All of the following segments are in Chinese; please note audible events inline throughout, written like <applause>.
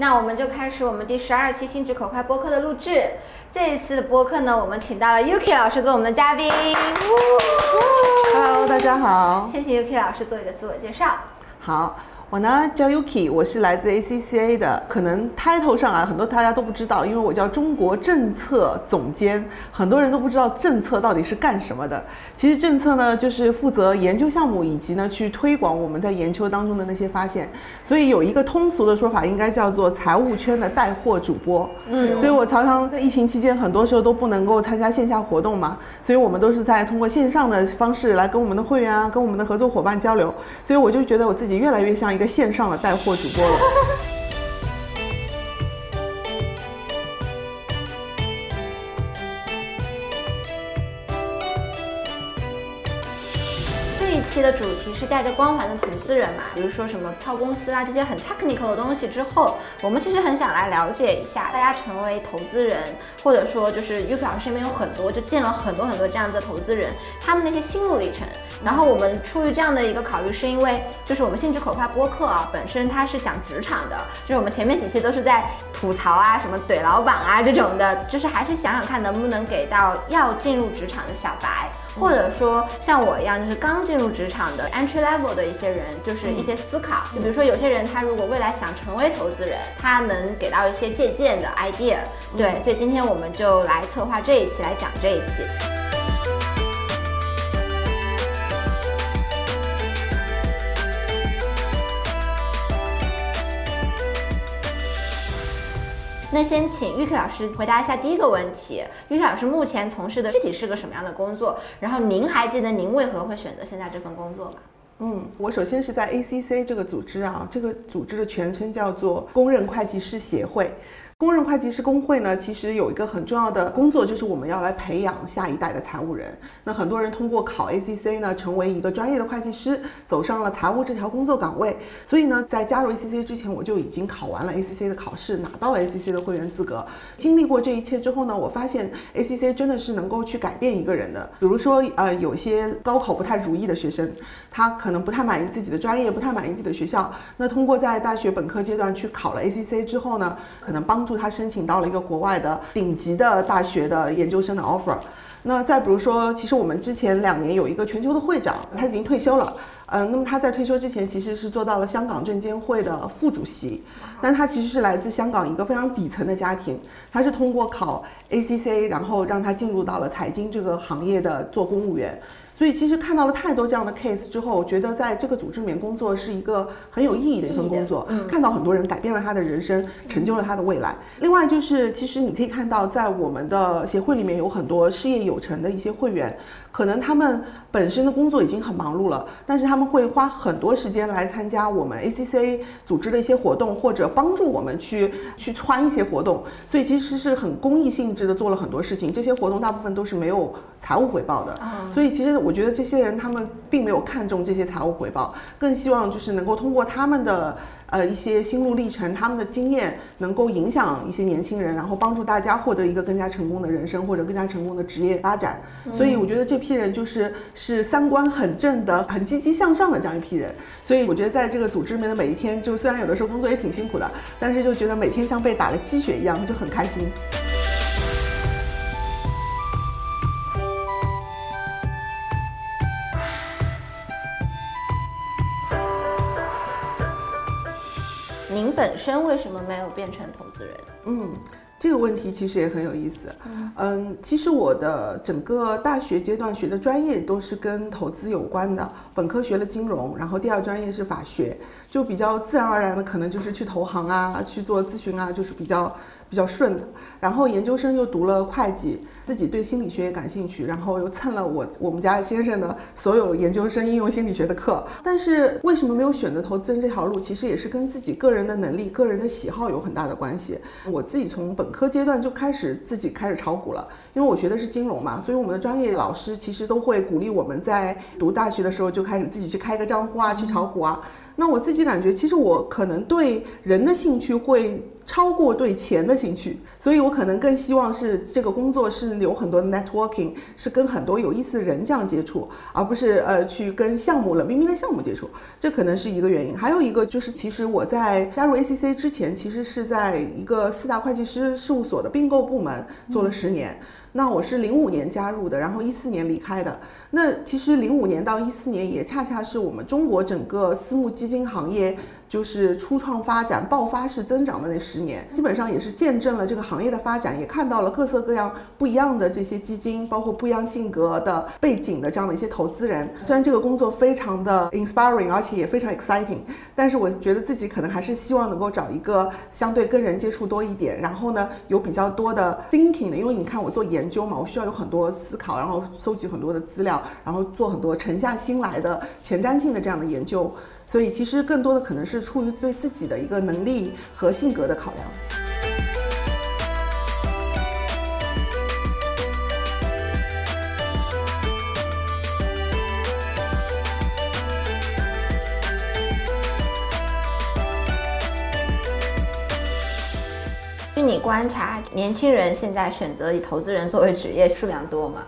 那我们就开始我们第十二期心直口快播客的录制。这一次的播客呢，我们请到了 Yuki 老师做我们的嘉宾。Hello，大家好。先请 Yuki 老师做一个自我介绍。好，我呢叫 Yuki，我是来自 ACCA 的。可能 title 上啊，很多大家都不知道，因为我叫中国政策总监，很多人都不知道政策到底是干什么的。其实政策呢，就是负责研究项目以及呢去推广我们在研究当中的那些发现。所以有一个通俗的说法，应该叫做财务圈的带货主播。嗯，所以我常常在疫情期间，很多时候都不能够参加线下活动嘛，所以我们都是在通过线上的方式来跟我们的会员啊，跟我们的合作伙伴交流。所以我就觉得我自己越来越像一个线上的带货主播了。的主题是带着光环的投资人嘛，比如说什么跳公司啊这些很 technical 的东西之后，我们其实很想来了解一下，大家成为投资人，或者说就是 y u k 老师身边有很多就见了很多很多这样的投资人，他们那些心路历程。然后我们出于这样的一个考虑，是因为就是我们性质口快播客啊，本身它是讲职场的，就是我们前面几期都是在吐槽啊，什么怼老板啊这种的，就是还是想想看能不能给到要进入职场的小白。或者说像我一样，就是刚进入职场的 entry level 的一些人，就是一些思考。就比如说有些人他如果未来想成为投资人，他能给到一些借鉴的 idea。对，所以今天我们就来策划这一期，来讲这一期。那先请玉克老师回答一下第一个问题。玉克老师目前从事的具体是个什么样的工作？然后您还记得您为何会选择现在这份工作吗？嗯，我首先是在 ACC 这个组织啊，这个组织的全称叫做公认会计师协会。公认会计师工会呢，其实有一个很重要的工作，就是我们要来培养下一代的财务人。那很多人通过考 ACC 呢，成为一个专业的会计师，走上了财务这条工作岗位。所以呢，在加入 ACC 之前，我就已经考完了 ACC 的考试，拿到了 ACC 的会员资格。经历过这一切之后呢，我发现 ACC 真的是能够去改变一个人的。比如说，呃，有些高考不太如意的学生，他可能不太满意自己的专业，不太满意自己的学校。那通过在大学本科阶段去考了 ACC 之后呢，可能帮助他申请到了一个国外的顶级的大学的研究生的 offer。那再比如说，其实我们之前两年有一个全球的会长，他已经退休了。嗯，那么他在退休之前其实是做到了香港证监会的副主席，但他其实是来自香港一个非常底层的家庭，他是通过考 ACC，然后让他进入到了财经这个行业的做公务员。所以其实看到了太多这样的 case 之后，我觉得在这个组织里面工作是一个很有意义的一份工作。嗯，看到很多人改变了他的人生，成就了他的未来。另外就是，其实你可以看到，在我们的协会里面有很多事业有成的一些会员，可能他们本身的工作已经很忙碌了，但是他们会花很多时间来参加我们 ACC 组织的一些活动，或者帮助我们去去穿一些活动。所以其实是很公益性质的做了很多事情。这些活动大部分都是没有财务回报的。所以其实我。我觉得这些人他们并没有看重这些财务回报，更希望就是能够通过他们的呃一些心路历程，他们的经验能够影响一些年轻人，然后帮助大家获得一个更加成功的人生或者更加成功的职业发展。所以我觉得这批人就是是三观很正的、很积极向上的这样一批人。所以我觉得在这个组织里面的每一天，就虽然有的时候工作也挺辛苦的，但是就觉得每天像被打了鸡血一样，就很开心。本身为什么没有变成投资人？嗯，这个问题其实也很有意思。嗯，其实我的整个大学阶段学的专业都是跟投资有关的。本科学了金融，然后第二专业是法学，就比较自然而然的可能就是去投行啊，去做咨询啊，就是比较比较顺的。然后研究生又读了会计。自己对心理学也感兴趣，然后又蹭了我我们家先生的所有研究生应用心理学的课。但是为什么没有选择投资人这条路？其实也是跟自己个人的能力、个人的喜好有很大的关系。我自己从本科阶段就开始自己开始炒股了，因为我学的是金融嘛，所以我们的专业老师其实都会鼓励我们在读大学的时候就开始自己去开个账户啊，去炒股啊。那我自己感觉，其实我可能对人的兴趣会。超过对钱的兴趣，所以我可能更希望是这个工作是有很多 networking，是跟很多有意思的人这样接触，而不是呃去跟项目冷冰冰的项目接触，这可能是一个原因。还有一个就是，其实我在加入 ACC 之前，其实是在一个四大会计师事务所的并购部门做了十年。那我是零五年加入的，然后一四年离开的。那其实零五年到一四年也恰恰是我们中国整个私募基金行业。就是初创发展爆发式增长的那十年，基本上也是见证了这个行业的发展，也看到了各色各样不一样的这些基金，包括不一样性格的背景的这样的一些投资人。虽然这个工作非常的 inspiring，而且也非常 exciting，但是我觉得自己可能还是希望能够找一个相对跟人接触多一点，然后呢有比较多的 thinking 的，因为你看我做研研究嘛，我需要有很多思考，然后搜集很多的资料，然后做很多沉下心来的前瞻性的这样的研究。所以其实更多的可能是出于对自己的一个能力和性格的考量。观察，年轻人现在选择以投资人作为职业数量多吗？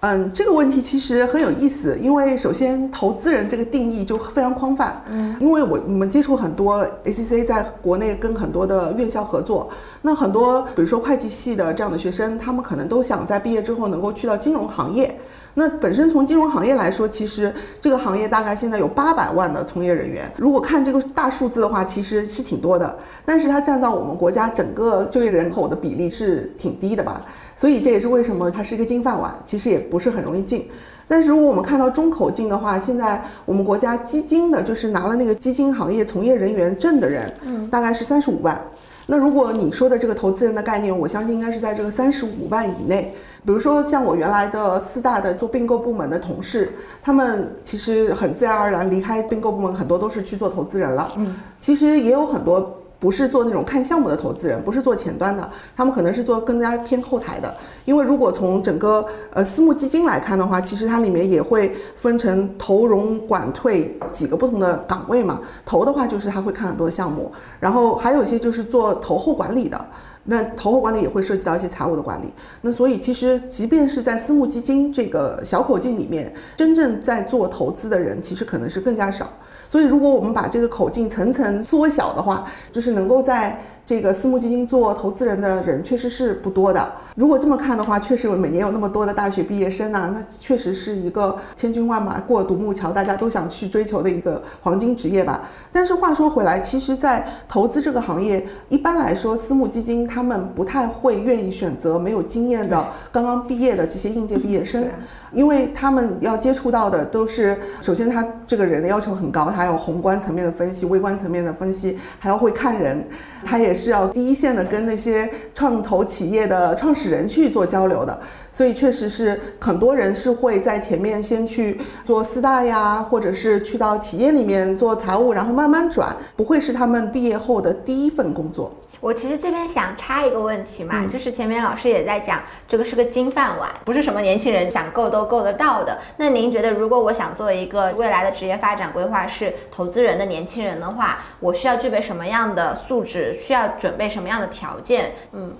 嗯，这个问题其实很有意思，因为首先投资人这个定义就非常宽泛。嗯，因为我我们接触很多 ACC 在国内跟很多的院校合作，那很多比如说会计系的这样的学生，他们可能都想在毕业之后能够去到金融行业。那本身从金融行业来说，其实这个行业大概现在有八百万的从业人员。如果看这个大数字的话，其实是挺多的，但是它占到我们国家整个就业人口的比例是挺低的吧。所以这也是为什么它是一个金饭碗，其实也不是很容易进。但是如果我们看到中口径的话，现在我们国家基金的，就是拿了那个基金行业从业人员证的人，嗯，大概是三十五万。那如果你说的这个投资人的概念，我相信应该是在这个三十五万以内。比如说像我原来的四大的做并购部门的同事，他们其实很自然而然离开并购部门，很多都是去做投资人了。嗯，其实也有很多。不是做那种看项目的投资人，不是做前端的，他们可能是做更加偏后台的。因为如果从整个呃私募基金来看的话，其实它里面也会分成投融管退几个不同的岗位嘛。投的话就是他会看很多项目，然后还有一些就是做投后管理的。那投后管理也会涉及到一些财务的管理。那所以其实即便是在私募基金这个小口径里面，真正在做投资的人其实可能是更加少。所以，如果我们把这个口径层层缩小的话，就是能够在。这个私募基金做投资人的人确实是不多的。如果这么看的话，确实每年有那么多的大学毕业生呢，那确实是一个千军万马过独木桥，大家都想去追求的一个黄金职业吧。但是话说回来，其实，在投资这个行业，一般来说，私募基金他们不太会愿意选择没有经验的、刚刚毕业的这些应届毕业生，因为他们要接触到的都是，首先他这个人的要求很高，他有宏观层面的分析、微观层面的分析，还要会看人，他也。是要第一线的跟那些创投企业的创始人去做交流的，所以确实是很多人是会在前面先去做四大呀，或者是去到企业里面做财务，然后慢慢转，不会是他们毕业后的第一份工作。我其实这边想插一个问题嘛，就是前面老师也在讲，这个是个金饭碗，不是什么年轻人想够都够得到的。那您觉得，如果我想做一个未来的职业发展规划是投资人的年轻人的话，我需要具备什么样的素质？需要准备什么样的条件？嗯。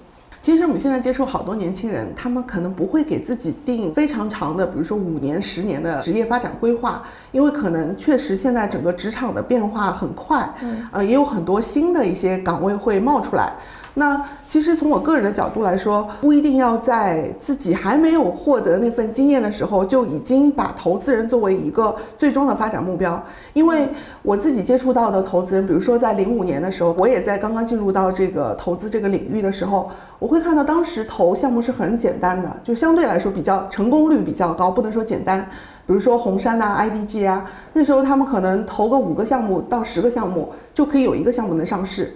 其实我们现在接触好多年轻人，他们可能不会给自己定非常长的，比如说五年、十年的职业发展规划，因为可能确实现在整个职场的变化很快，嗯，呃，也有很多新的一些岗位会冒出来。那其实从我个人的角度来说，不一定要在自己还没有获得那份经验的时候，就已经把投资人作为一个最终的发展目标。因为我自己接触到的投资人，比如说在零五年的时候，我也在刚刚进入到这个投资这个领域的时候，我会看到当时投项目是很简单的，就相对来说比较成功率比较高，不能说简单。比如说红杉呐、IDG 啊，那时候他们可能投个五个项目到十个项目，就可以有一个项目能上市。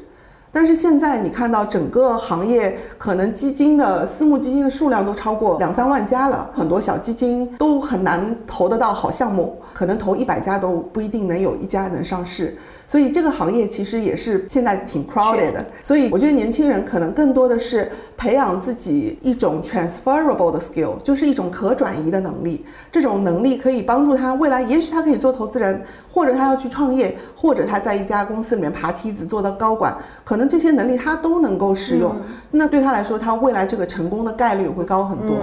但是现在你看到整个行业，可能基金的私募基金的数量都超过两三万家了，很多小基金都很难投得到好项目，可能投一百家都不一定能有一家能上市。所以这个行业其实也是现在挺 crowded 的。所以我觉得年轻人可能更多的是培养自己一种 transferable 的 skill，就是一种可转移的能力。这种能力可以帮助他未来，也许他可以做投资人，或者他要去创业，或者他在一家公司里面爬梯子做到高管，可能这些能力他都能够使用。那对他来说，他未来这个成功的概率会高很多。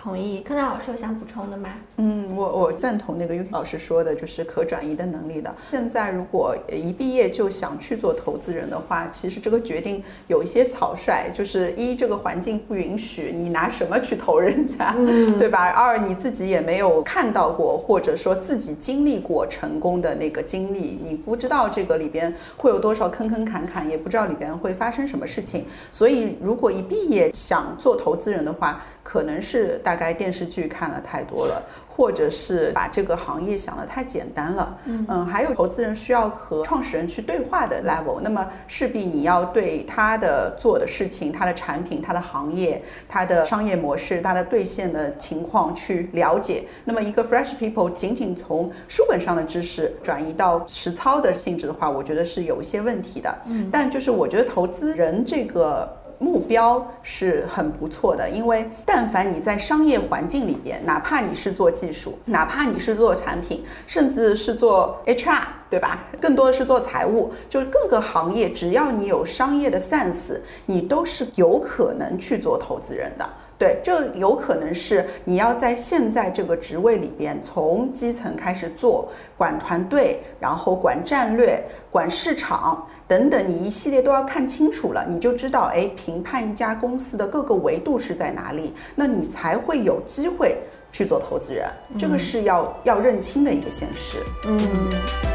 同意，柯南老师有想补充的吗？嗯，我我赞同那个 Yuki 老师说的，就是可转移的能力的。现在如果一毕业就想去做投资人的话，其实这个决定有一些草率，就是一这个环境不允许，你拿什么去投人家，对吧？二你自己也没有看到过，或者说自己经历过成功的那个经历，你不知道这个里边会有多少坑坑坎坎，也不知道里边会发生什么事情。所以如果一毕业想做投资人的话，可能是。大概电视剧看了太多了，或者是把这个行业想得太简单了。嗯，还有投资人需要和创始人去对话的 level，那么势必你要对他的做的事情、他的产品、他的行业、他的商业模式、他的兑现的情况去了解。那么一个 fresh people 仅仅从书本上的知识转移到实操的性质的话，我觉得是有一些问题的。嗯，但就是我觉得投资人这个。目标是很不错的，因为但凡你在商业环境里边，哪怕你是做技术，哪怕你是做产品，甚至是做 HR，对吧？更多的是做财务，就是各个行业，只要你有商业的 sense，你都是有可能去做投资人的。对，这有可能是你要在现在这个职位里边，从基层开始做，管团队，然后管战略，管市场等等，你一系列都要看清楚了，你就知道，哎，评判一家公司的各个维度是在哪里，那你才会有机会去做投资人，这个是要要认清的一个现实。嗯。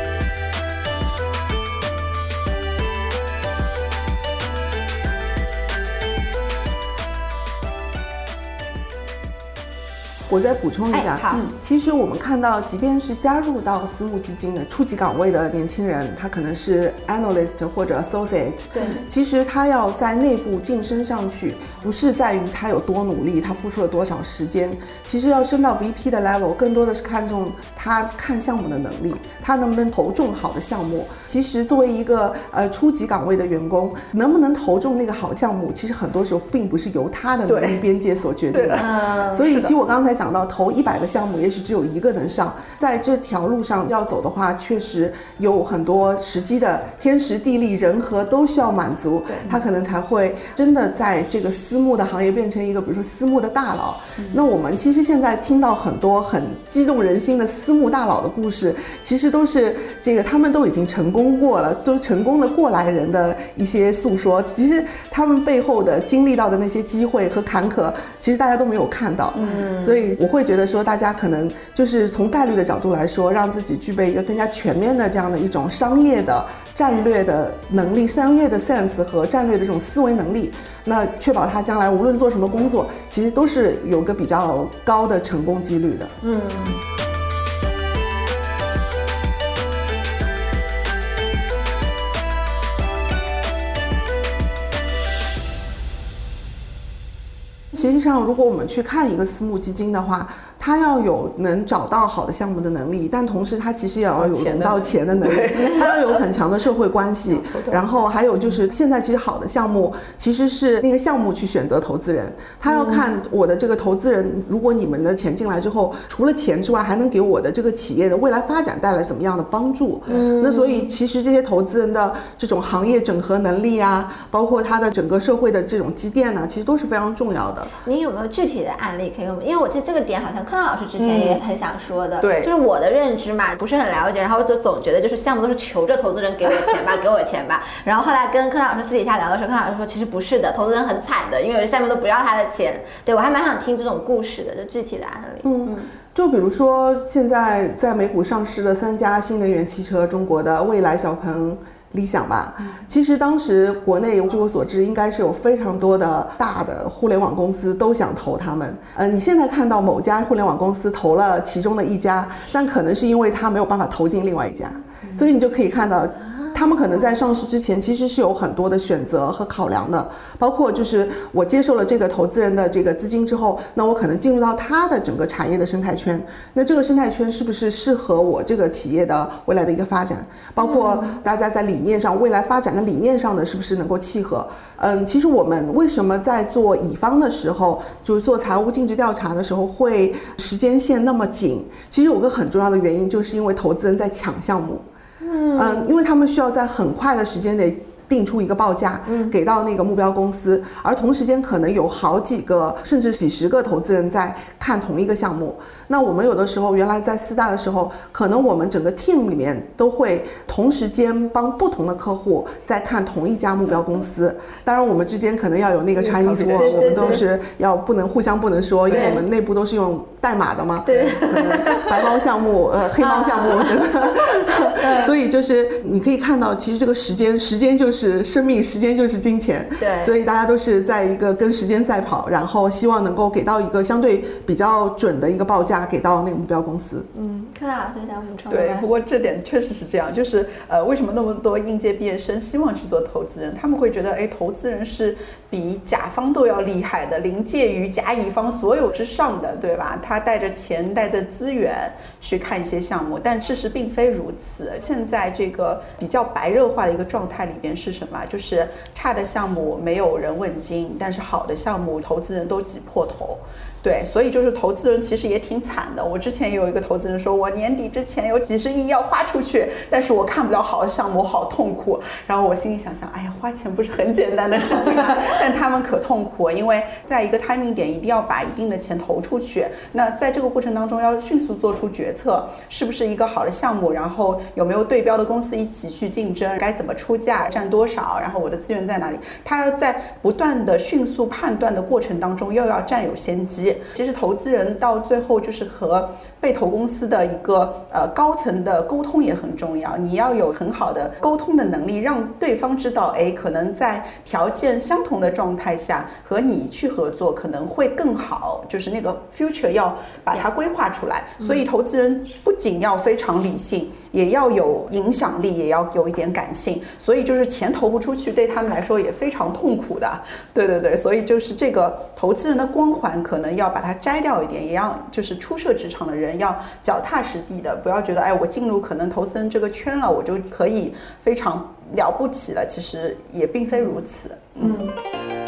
我再补充一下，嗯，其实我们看到，即便是加入到私募基金的初级岗位的年轻人，他可能是 analyst 或者 associate，对，其实他要在内部晋升上去，不是在于他有多努力，他付出了多少时间，其实要升到 VP 的 level，更多的是看重他看项目的能力，他能不能投中好的项目。其实作为一个呃初级岗位的员工，能不能投中那个好项目，其实很多时候并不是由他的能力边界所决定的。所以，其实我刚才讲。到投一百个项目，也许只有一个能上。在这条路上要走的话，确实有很多时机的天时地利人和都需要满足，他可能才会真的在这个私募的行业变成一个，比如说私募的大佬。那我们其实现在听到很多很激动人心的私募大佬的故事，其实都是这个他们都已经成功过了，都成功的过来人的一些诉说。其实他们背后的经历到的那些机会和坎坷，其实大家都没有看到。嗯，所以。我会觉得说，大家可能就是从概率的角度来说，让自己具备一个更加全面的这样的一种商业的战略的能力、商业的 sense 和战略的这种思维能力，那确保他将来无论做什么工作，其实都是有个比较高的成功几率的。嗯。实际上，如果我们去看一个私募基金的话，他要有能找到好的项目的能力，但同时他其实也要有钱到钱的能力，他要有很强的社会关系。<laughs> 然后还有就是现在其实好的项目其实是那个项目去选择投资人，他要看我的这个投资人，如果你们的钱进来之后，除了钱之外，还能给我的这个企业的未来发展带来怎么样的帮助？嗯，那所以其实这些投资人的这种行业整合能力啊，包括他的整个社会的这种积淀呢，其实都是非常重要的。您有没有具体的案例可以给我们？因为我记得这个点好像柯南老师之前也很想说的，对，就是我的认知嘛，不是很了解，然后我就总觉得就是项目都是求着投资人给我钱吧，给我钱吧。<laughs> 然后后来跟柯老师私底下聊的时候，柯老师说其实不是的，投资人很惨的，因为有些项目都不要他的钱。对我还蛮想听这种故事的，就具体的案例。嗯，就比如说现在在美股上市的三家新能源汽车，中国的蔚来、小鹏。理想吧，其实当时国内据我所知，应该是有非常多的大的互联网公司都想投他们。呃，你现在看到某家互联网公司投了其中的一家，但可能是因为他没有办法投进另外一家，所以你就可以看到，他们可能在上市之前其实是有很多的选择和考量的，包括就是我接受了这个投资人的这个资金之后，那我可能进入到他的整个产业的生态圈，那这个生态圈是不是适合我这个企业的未来的一个发展？包括大家在理念上，未来发展的理念上的是不是能够契合？嗯，其实我们为什么在做乙方的时候，就是做财务尽职调查的时候会时间线那么紧？其实有个很重要的原因，就是因为投资人在抢项目。嗯，因为他们需要在很快的时间内定出一个报价，嗯，给到那个目标公司，而同时间可能有好几个甚至几十个投资人在看同一个项目。那我们有的时候原来在四大的时候，可能我们整个 team 里面都会同时间帮不同的客户在看同一家目标公司。当然，我们之间可能要有那个 Chinese wall，我们都是要不能互相不能说，因为我们内部都是用代码的嘛。对，白猫项目，呃，黑猫项目，<laughs> 所以就是你可以看到，其实这个时间，时间就是生命，时间就是金钱。对，所以大家都是在一个跟时间赛跑，然后希望能够给到一个相对比较准的一个报价给到那个目标公司。嗯，柯老师想补充对，不过这点确实是这样，就是呃，为什么那么多应届毕业生希望去做投资人？他们会觉得，哎，投资人是比甲方都要厉害的，临界于甲乙方所有之上的，对吧？他带着钱，带着资源去看一些项目，但事实并非如此。现在这个比较白热化的一个状态里边是什么？就是差的项目没有人问津，但是好的项目投资人都挤破头。对，所以就是投资人其实也挺惨的。我之前也有一个投资人说，我年底之前有几十亿要花出去，但是我看不了好的项目，好痛苦。然后我心里想想，哎呀，花钱不是很简单的事情吗？<laughs> 但他们可痛苦，因为在一个 timing 点一定要把一定的钱投出去。那在这个过程当中要迅速做出决策，是不是一个好的项目？然后有没有对标的公司一起去竞争？该怎么出价？占多少？然后我的资源在哪里？他要在不断的迅速判断的过程当中，又要占有先机。其实投资人到最后就是和被投公司的一个呃高层的沟通也很重要，你要有很好的沟通的能力，让对方知道，哎，可能在条件相同的状态下和你去合作可能会更好，就是那个 future 要把它规划出来。所以投资人不仅要非常理性，也要有影响力，也要有一点感性。所以就是钱投不出去，对他们来说也非常痛苦的。<laughs> 对对对，所以就是这个投资人的光环可能要把它摘掉一点，也要就是初涉职场的人要脚踏实地的，不要觉得哎，我进入可能投资人这个圈了，我就可以非常了不起了。其实也并非如此。嗯。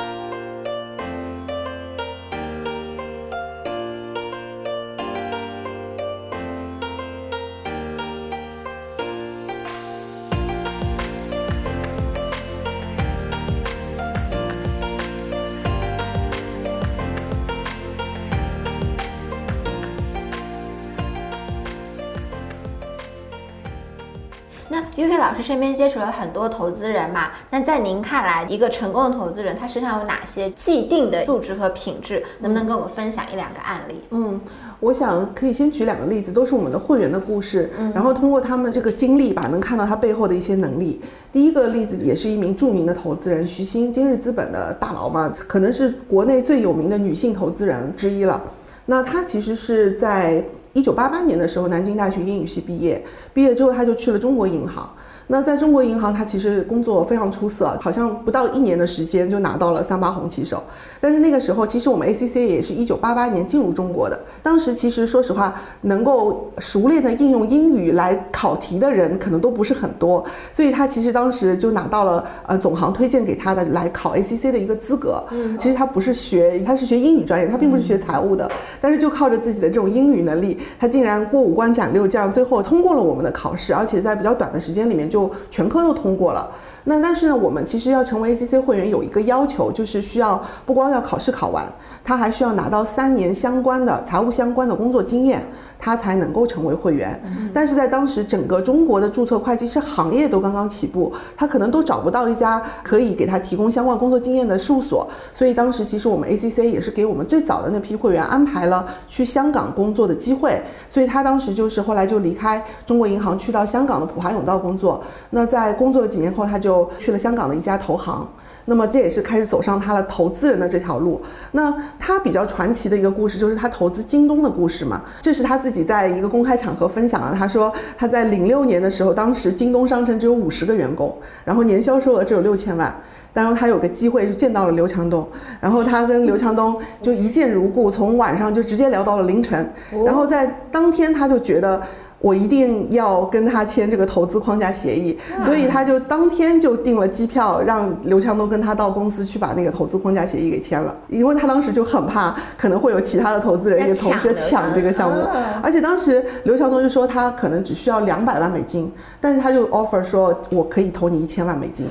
身边接触了很多投资人嘛，那在您看来，一个成功的投资人他身上有哪些既定的素质和品质？能不能跟我们分享一两个案例？嗯，我想可以先举两个例子，都是我们的会员的故事，然后通过他们这个经历吧，能看到他背后的一些能力。第一个例子也是一名著名的投资人徐新，今日资本的大佬嘛，可能是国内最有名的女性投资人之一了。那她其实是在一九八八年的时候，南京大学英语系毕业，毕业之后她就去了中国银行。那在中国银行，他其实工作非常出色，好像不到一年的时间就拿到了三八红旗手。但是那个时候，其实我们 ACC 也是一九八八年进入中国的。当时其实说实话，能够熟练的应用英语来考题的人可能都不是很多，所以他其实当时就拿到了呃总行推荐给他的来考 ACC 的一个资格。嗯，其实他不是学，他是学英语专业，他并不是学财务的，但是就靠着自己的这种英语能力，他竟然过五关斩六将，最后通过了我们的考试，而且在比较短的时间里面就全科都通过了。那但是呢，我们其实要成为 ACC 会员有一个要求，就是需要不光要考试考完，他还需要拿到三年相关的财务相关的工作经验，他才能够成为会员。但是在当时整个中国的注册会计师行业都刚刚起步，他可能都找不到一家可以给他提供相关工作经验的事务所，所以当时其实我们 ACC 也是给我们最早的那批会员安排了去香港工作的机会，所以他当时就是后来就离开中国银行，去到香港的普华永道工作。那在工作了几年后，他就去了香港的一家投行。那么这也是开始走上他的投资人的这条路。那他比较传奇的一个故事就是他投资京东的故事嘛，这是他自己在一个公开场合分享的。他说他在零六年的时候，当时京东商城只有五十个员工，然后年销售额只有六千万。然后他有个机会就见到了刘强东，然后他跟刘强东就一见如故，从晚上就直接聊到了凌晨，然后在当天他就觉得。我一定要跟他签这个投资框架协议，所以他就当天就订了机票，让刘强东跟他到公司去把那个投资框架协议给签了。因为他当时就很怕可能会有其他的投资人也同时抢这个项目，而且当时刘强东就说他可能只需要两百万美金，但是他就 offer 说我可以投你一千万美金。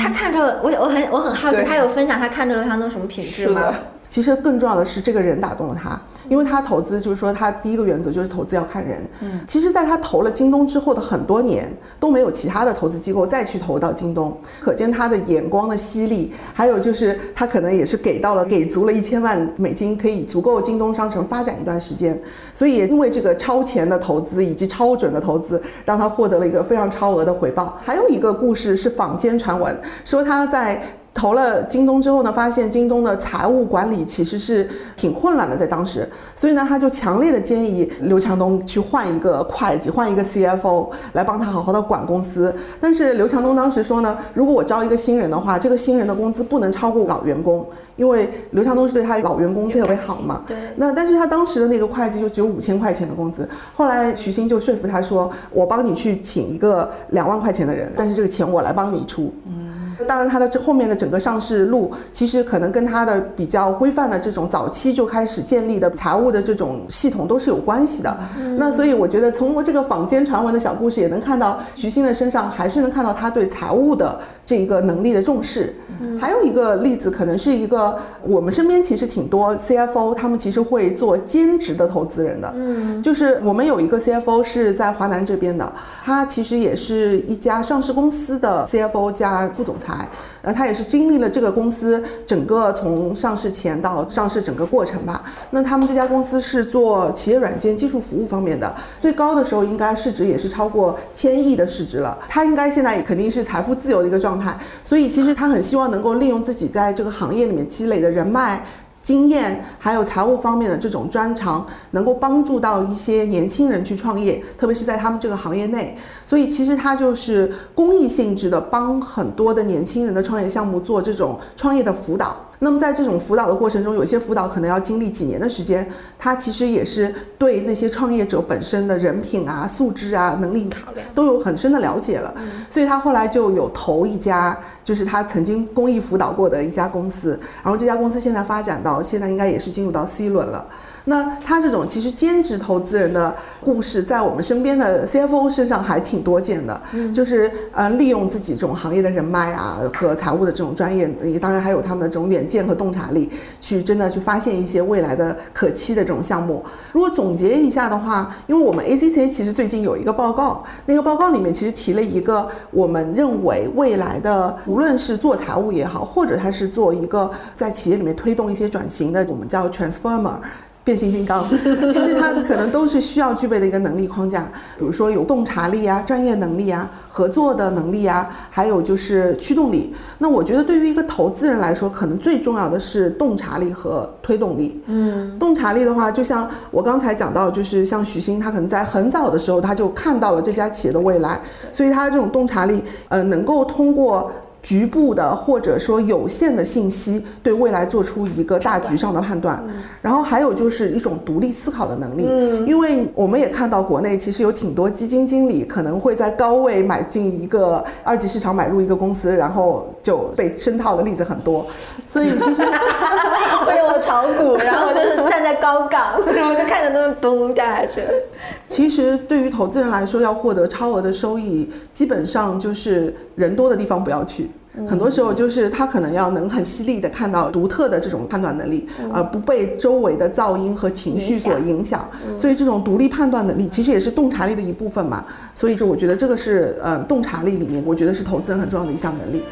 他看着我，我很我很好奇，他有分享他看着刘强东什么品质吗？其实更重要的是，这个人打动了他，因为他投资就是说，他第一个原则就是投资要看人。嗯，其实，在他投了京东之后的很多年，都没有其他的投资机构再去投到京东，可见他的眼光的犀利。还有就是，他可能也是给到了，给足了一千万美金，可以足够京东商城发展一段时间。所以，也因为这个超前的投资以及超准的投资，让他获得了一个非常超额的回报。还有一个故事是坊间传闻，说他在。投了京东之后呢，发现京东的财务管理其实是挺混乱的，在当时，所以呢，他就强烈的建议刘强东去换一个会计，换一个 CFO 来帮他好好的管公司。但是刘强东当时说呢，如果我招一个新人的话，这个新人的工资不能超过老员工，因为刘强东是对他老员工特别好嘛。对。那但是他当时的那个会计就只有五千块钱的工资，后来徐新就说服他说，我帮你去请一个两万块钱的人，但是这个钱我来帮你出。嗯。当然，它的这后面的整个上市路，其实可能跟它的比较规范的这种早期就开始建立的财务的这种系统都是有关系的。那所以我觉得，从我这个坊间传闻的小故事，也能看到徐新的身上还是能看到他对财务的这一个能力的重视。还有一个例子，可能是一个我们身边其实挺多 CFO，他们其实会做兼职的投资人的。嗯，就是我们有一个 CFO 是在华南这边的，他其实也是一家上市公司的 CFO 加副总裁。呃，他也是经历了这个公司整个从上市前到上市整个过程吧。那他们这家公司是做企业软件技术服务方面的，最高的时候应该市值也是超过千亿的市值了。他应该现在也肯定是财富自由的一个状态，所以其实他很希望能够利用自己在这个行业里面积累的人脉。经验还有财务方面的这种专长，能够帮助到一些年轻人去创业，特别是在他们这个行业内。所以其实他就是公益性质的，帮很多的年轻人的创业项目做这种创业的辅导。那么在这种辅导的过程中，有些辅导可能要经历几年的时间，他其实也是对那些创业者本身的人品啊、素质啊、能力都有很深的了解了。所以他后来就有投一家，就是他曾经公益辅导过的一家公司，然后这家公司现在发展到现在应该也是进入到 C 轮了。那他这种其实兼职投资人的故事，在我们身边的 CFO 身上还挺多见的，就是呃利用自己这种行业的人脉啊和财务的这种专业，也当然还有他们的这种远见和洞察力，去真的去发现一些未来的可期的这种项目。如果总结一下的话，因为我们 ACC 其实最近有一个报告，那个报告里面其实提了一个我们认为未来的，无论是做财务也好，或者他是做一个在企业里面推动一些转型的，我们叫 transformer。变形金刚，<laughs> 其实它可能都是需要具备的一个能力框架，比如说有洞察力啊、专业能力啊、合作的能力啊，还有就是驱动力。那我觉得对于一个投资人来说，可能最重要的是洞察力和推动力。嗯，洞察力的话，就像我刚才讲到，就是像许昕，他可能在很早的时候他就看到了这家企业的未来，所以他这种洞察力，呃，能够通过。局部的或者说有限的信息，对未来做出一个大局上的判断，然后还有就是一种独立思考的能力。嗯，因为我们也看到国内其实有挺多基金经理可能会在高位买进一个二级市场买入一个公司，然后就被深套的例子很多。所以其实 <laughs> 我有我炒股，然后就是站在高岗，然后就看着那咚掉下去。其实对于投资人来说，要获得超额的收益，基本上就是人多的地方不要去。很多时候就是他可能要能很犀利的看到独特的这种判断能力，而不被周围的噪音和情绪所影响。所以这种独立判断能力其实也是洞察力的一部分嘛。所以说，我觉得这个是呃洞察力里面，我觉得是投资人很重要的一项能力。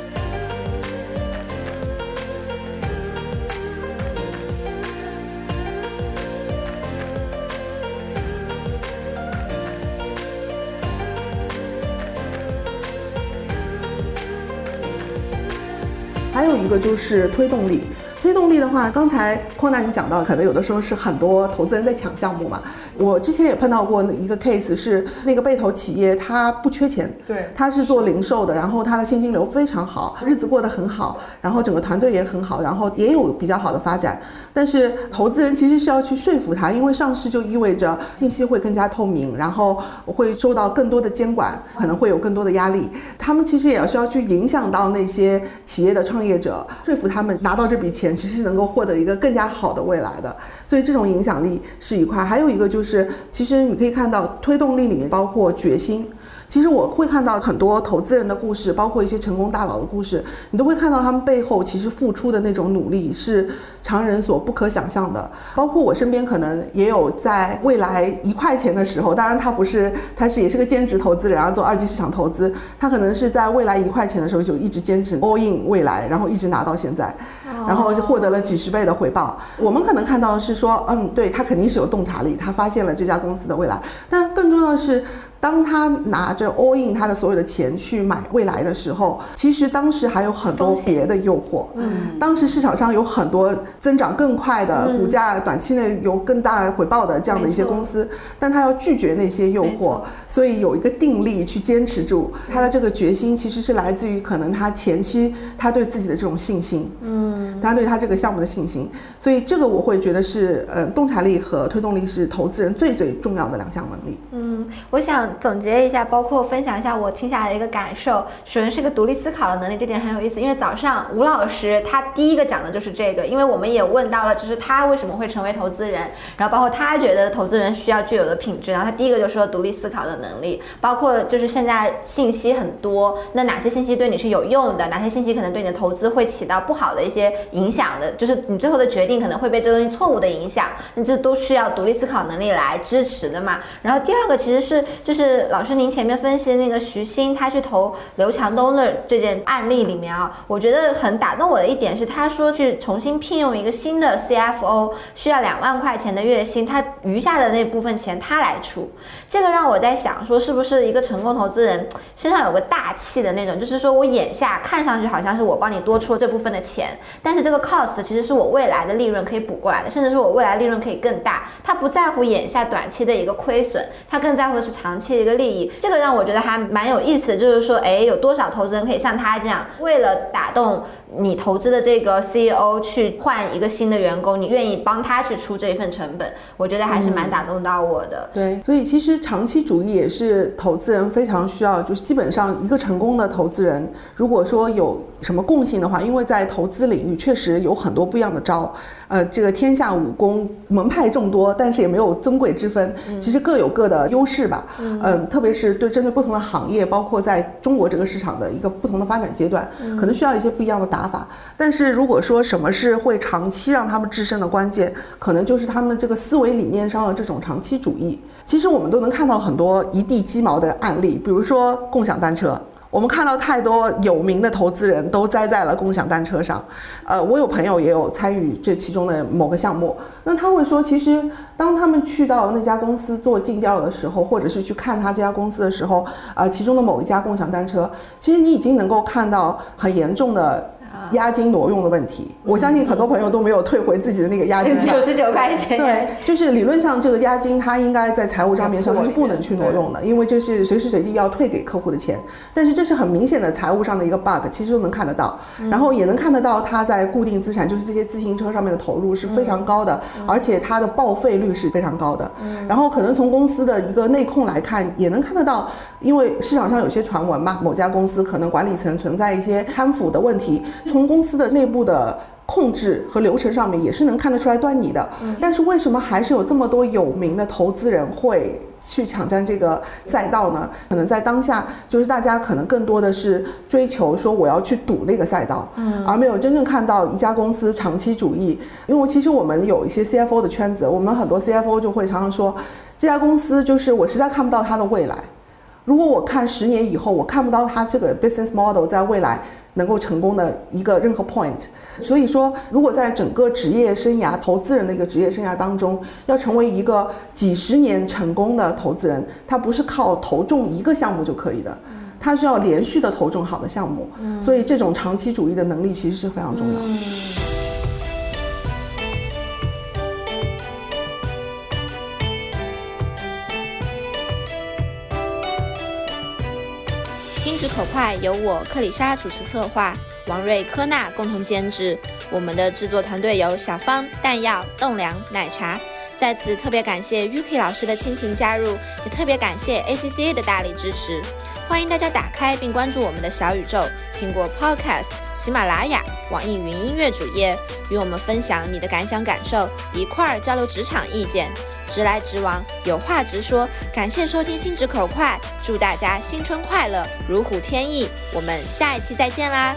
就是推动力。推动力的话，刚才匡大你讲到，可能有的时候是很多投资人在抢项目嘛。我之前也碰到过一个 case，是那个被投企业他不缺钱，对，他是做零售的，然后他的现金流非常好，日子过得很好，然后整个团队也很好，然后也有比较好的发展。但是投资人其实是要去说服他，因为上市就意味着信息会更加透明，然后会受到更多的监管，可能会有更多的压力。他们其实也要需要去影响到那些企业的创业者，说服他们拿到这笔钱。其实能够获得一个更加好的未来的，所以这种影响力是一块。还有一个就是，其实你可以看到推动力里面包括决心。其实我会看到很多投资人的故事，包括一些成功大佬的故事，你都会看到他们背后其实付出的那种努力是常人所不可想象的。包括我身边可能也有在未来一块钱的时候，当然他不是，他是也是个兼职投资人，然后做二级市场投资，他可能是在未来一块钱的时候就一直坚持 all in 未来，然后一直拿到现在，然后就获得了几十倍的回报。我们可能看到的是说，嗯，对他肯定是有洞察力，他发现了这家公司的未来，但更重要的是。当他拿着 all in 他的所有的钱去买未来的时候，其实当时还有很多别的诱惑。嗯，当时市场上有很多增长更快的股价，短期内有更大回报的这样的一些公司，但他要拒绝那些诱惑，所以有一个定力去坚持住。他的这个决心，其实是来自于可能他前期他对自己的这种信心。嗯，他对他这个项目的信心，所以这个我会觉得是呃洞察力和推动力是投资人最最重要的两项能力。嗯，我想。总结一下，包括分享一下我听下来的一个感受。首先是个独立思考的能力，这点很有意思。因为早上吴老师他第一个讲的就是这个，因为我们也问到了，就是他为什么会成为投资人，然后包括他觉得投资人需要具有的品质。然后他第一个就说独立思考的能力，包括就是现在信息很多，那哪些信息对你是有用的，哪些信息可能对你的投资会起到不好的一些影响的，就是你最后的决定可能会被这东西错误的影响，那这都需要独立思考能力来支持的嘛。然后第二个其实是就是。老师，您前面分析的那个徐新，他去投刘强东的这件案例里面啊，我觉得很打动我的一点是，他说去重新聘用一个新的 CFO，需要两万块钱的月薪，他余下的那部分钱他来出。这个让我在想，说是不是一个成功投资人身上有个大气的那种，就是说我眼下看上去好像是我帮你多出了这部分的钱，但是这个 cost 其实是我未来的利润可以补过来的，甚至是我未来利润可以更大。他不在乎眼下短期的一个亏损，他更在乎的是长期的。一个利益，这个让我觉得还蛮有意思的，就是说，哎，有多少投资人可以像他这样，为了打动你投资的这个 CEO 去换一个新的员工，你愿意帮他去出这一份成本？我觉得还是蛮打动到我的。对，所以其实长期主义也是投资人非常需要，就是基本上一个成功的投资人，如果说有什么共性的话，因为在投资领域确实有很多不一样的招。呃，这个天下武功门派众多，但是也没有尊贵之分，其实各有各的优势吧。嗯，特别是对针对不同的行业，包括在中国这个市场的一个不同的发展阶段，可能需要一些不一样的打法。但是如果说什么是会长期让他们制胜的关键，可能就是他们这个思维理念上的这种长期主义。其实我们都能看到很多一地鸡毛的案例，比如说共享单车。我们看到太多有名的投资人都栽在了共享单车上，呃，我有朋友也有参与这其中的某个项目，那他会说，其实当他们去到那家公司做尽调的时候，或者是去看他这家公司的时候，呃，其中的某一家共享单车，其实你已经能够看到很严重的。押金挪用的问题，我相信很多朋友都没有退回自己的那个押金，九十九块钱。对，就是理论上这个押金它应该在财务账面上它是不能去挪用的，因为这是随时随地要退给客户的钱。但是这是很明显的财务上的一个 bug，其实都能看得到，然后也能看得到它在固定资产，就是这些自行车上面的投入是非常高的，而且它的报废率是非常高的。然后可能从公司的一个内控来看，也能看得到，因为市场上有些传闻嘛，某家公司可能管理层存在一些贪腐的问题。从公司的内部的控制和流程上面也是能看得出来端倪的，但是为什么还是有这么多有名的投资人会去抢占这个赛道呢？可能在当下，就是大家可能更多的是追求说我要去赌那个赛道，嗯，而没有真正看到一家公司长期主义。因为其实我们有一些 CFO 的圈子，我们很多 CFO 就会常常说，这家公司就是我实在看不到它的未来。如果我看十年以后，我看不到它这个 business model 在未来。能够成功的一个任何 point，所以说，如果在整个职业生涯投资人的一个职业生涯当中，要成为一个几十年成功的投资人，他不是靠投中一个项目就可以的。他需要连续的投中好的项目，所以这种长期主义的能力其实是非常重要的。心直口快由我克里莎主持策划，王瑞、科娜共同监制。我们的制作团队有小芳、弹药、栋梁、奶茶。在此特别感谢 Yuki 老师的亲情加入，也特别感谢 ACCA 的大力支持。欢迎大家打开并关注我们的小宇宙、苹果 Podcast、喜马拉雅、网易云音乐主页，与我们分享你的感想感受，一块儿交流职场意见，直来直往，有话直说。感谢收听心直口快，祝大家新春快乐，如虎添翼。我们下一期再见啦！